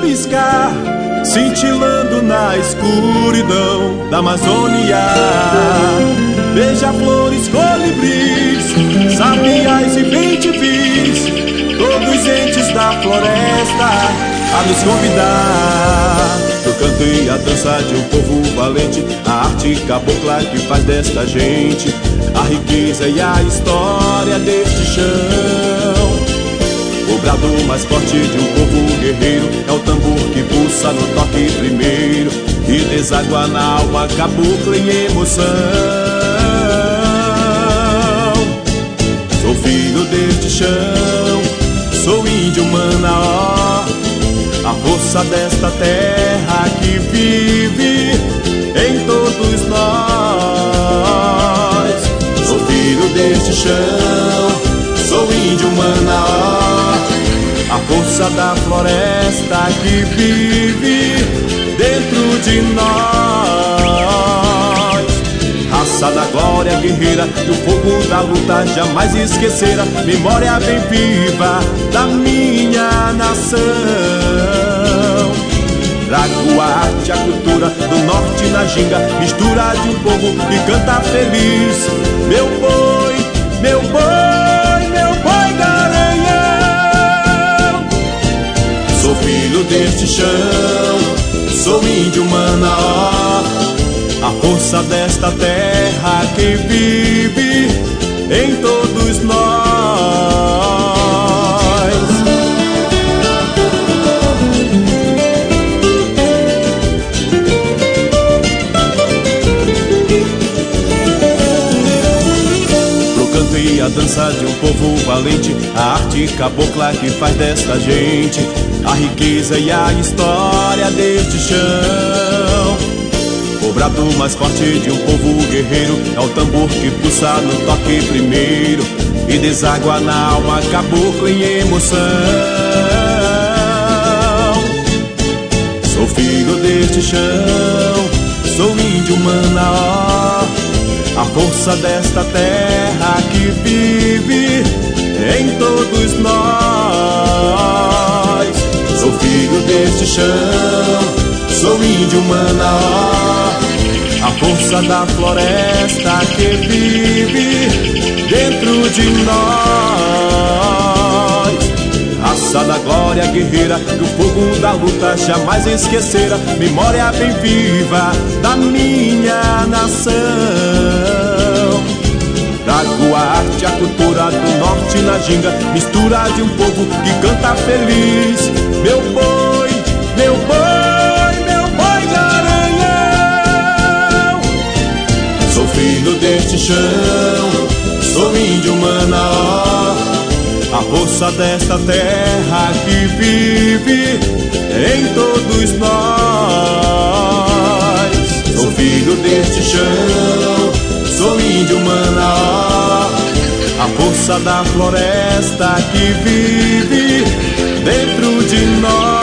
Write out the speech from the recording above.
piscar, cintilando na escuridão da Amazônia. Beija-flores, colibris, sabiás e bentivis, todos entes da floresta a nos convidar. Eu cantei a dança de um povo valente, a arte cabocla que faz desta gente a riqueza e a história deste chão. Brado mais forte de um povo guerreiro é o tambor que pulsa no toque primeiro e deságua na alma cabocla em emoção. Sou filho deste chão, sou índio manaó, a força desta terra que vive em todos nós. Sou filho deste chão, sou índio manaó, força da floresta que vive dentro de nós. Raça da glória guerreira e o fogo da luta jamais esquecerá. Memória bem viva da minha nação. Trago a arte, a cultura do norte na ginga, mistura de um povo que canta feliz. Meu boi, meu boi, deste chão, sou índio manaó, a força desta terra que vive em todos nós. Pro canto e a dança de um povo valente, a arte cabocla que faz desta gente a riqueza e a história deste chão. O brado mais forte de um povo guerreiro é o tambor que pulsa no toque primeiro e deságua na alma cabocla em emoção. Sou filho deste chão, sou índio manaó, a força desta terra que vive deste chão, sou índio manaó, a força da floresta que vive dentro de nós. Raça da glória guerreira que o fogo da luta jamais esquecerá. Memória bem viva da minha nação. Trago a arte, a cultura do norte na ginga, mistura de um povo que canta feliz. Meu boi, meu boi, meu boi garanhão. Sou filho deste chão, sou índio manaó, a força desta terra que vive em todos nós. Sou filho deste chão, sou índio manaó, a força da floresta que vive dentro de nós.